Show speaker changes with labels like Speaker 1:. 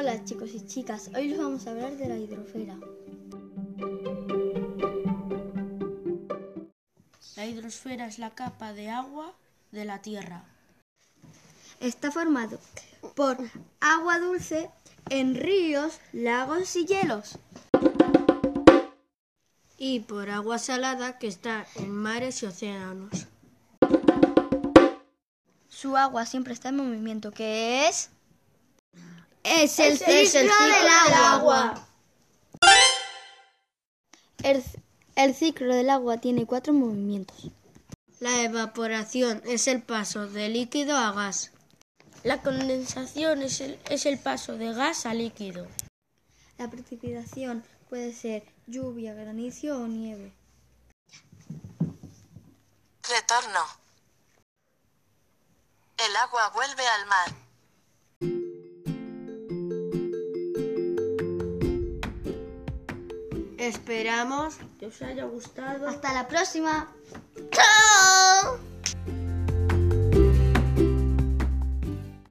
Speaker 1: Hola chicos y chicas, hoy les vamos a hablar de la hidrosfera.
Speaker 2: La hidrosfera es la capa de agua de la Tierra.
Speaker 1: Está formado por agua dulce en ríos, lagos y hielos.
Speaker 2: Y por agua salada que está en mares y océanos.
Speaker 1: Su agua siempre está en movimiento, que es...
Speaker 2: Es el, ciclo, del agua.
Speaker 1: El, el ciclo del agua tiene cuatro movimientos.
Speaker 2: La evaporación es el paso de líquido a gas. La condensación es el, es el paso de gas a líquido.
Speaker 1: La precipitación puede ser lluvia, granizo o nieve.
Speaker 3: Retorno. El agua vuelve al mar.
Speaker 2: Esperamos que os haya gustado.
Speaker 1: Hasta la próxima.
Speaker 2: ¡Chao!